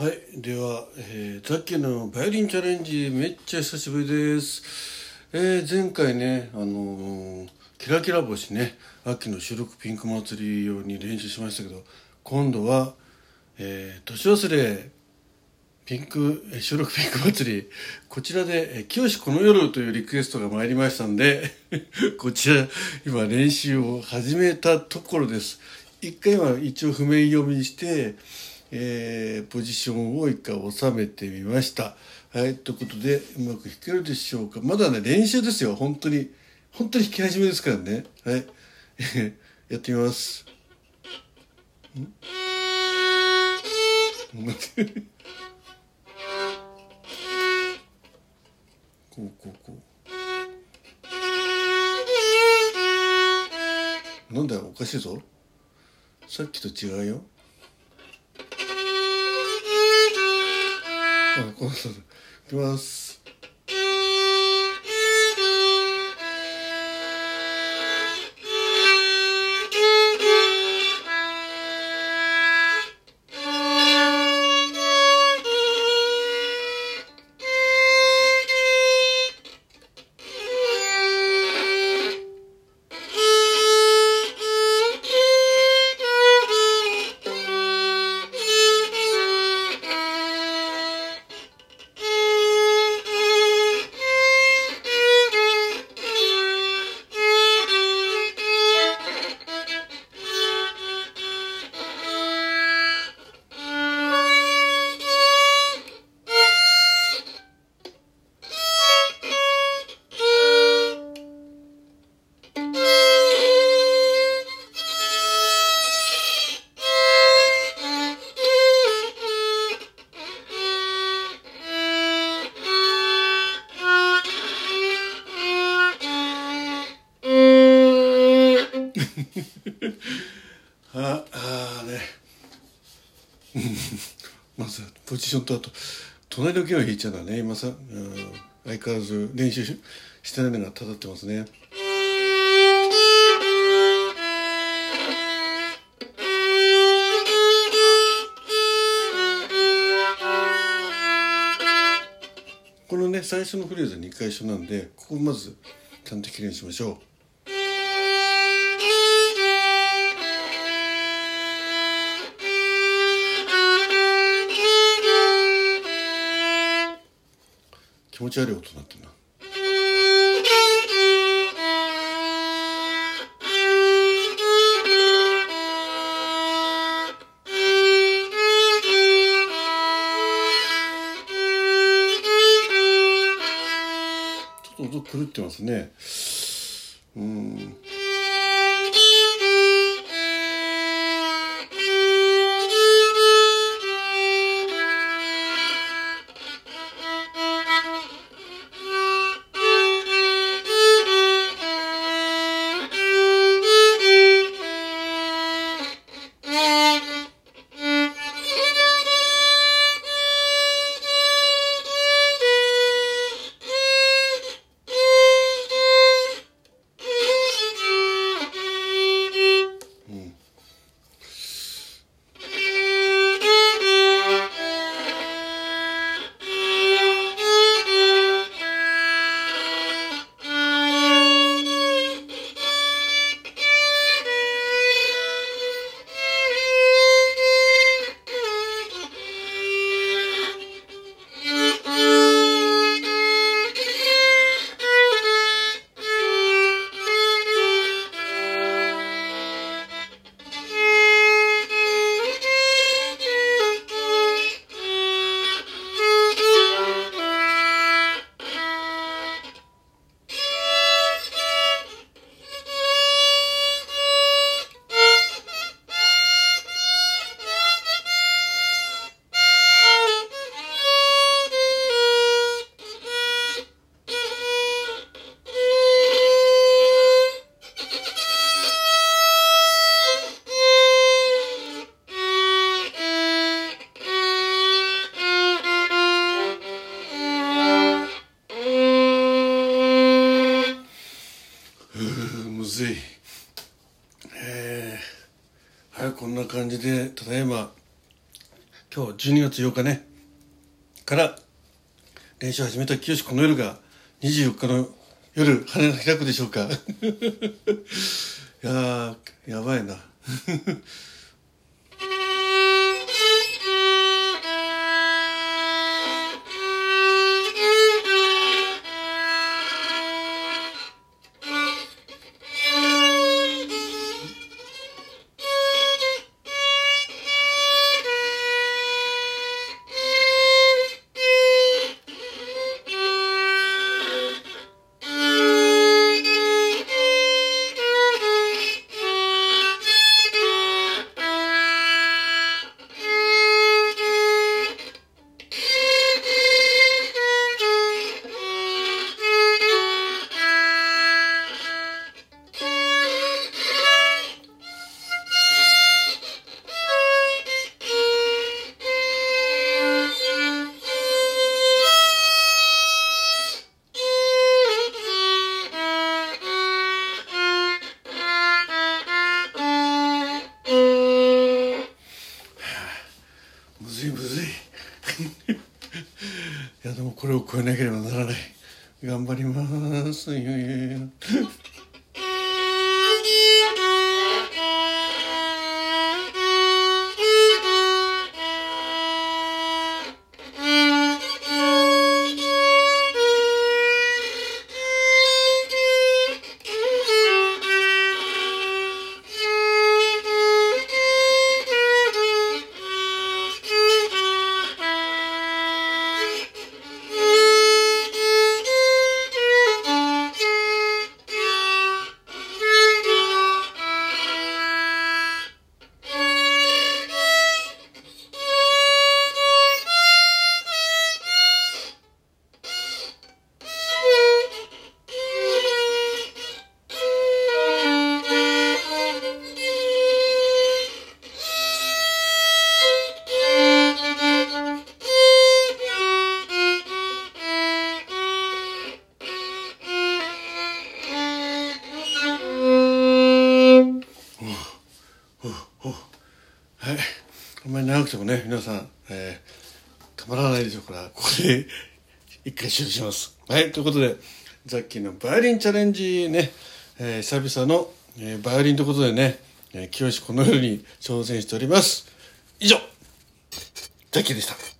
はいでは、えー、さっきのバイオリンチャレンジめっちゃ久しぶりです。えー、前回ねあのー、キラキラ星ね秋の収録ピンク祭り用に練習しましたけど今度は、えー、年忘れピンクえ収録ピンク祭り。こちらで「清この夜」というリクエストが参りましたんで こちら今練習を始めたところです。一回は一応譜面読みして、えー、ポジションを一回収めてみました。はいということでうまく弾けるでしょうか。まだね練習ですよ。本当に。本当に弾き始めですからね。はい。やってみます。ん？こうこうこう。なんだよおかしいぞ。さっきと違うよ。あこのいきます。ああね まずポジションとあと隣の弦を弾いちゃうんだね今さ、うん、相変わらず練習してないのがたたってますね。このね最初のフレーズ2回一緒なんでここまずちゃんときれいにしましょう。持ち悪い音になってるな。ちょっと音狂ってますね。ずい。えー、はいこんな感じでただいま今日12月8日ね。から練習を始めた清この夜が24日の夜羽が開くでしょうか。いややばいな。を超えなければならない。頑張ります。いやいやいや。長くてもね、皆さん、えー、たまらないでしょうから、ここで 一回終了します。はい。ということで、ザッキーのバイオリンチャレンジね、えー、久々の、えー、バイオリンということでね、えー、清このように挑戦しております。以上、ザッキーでした。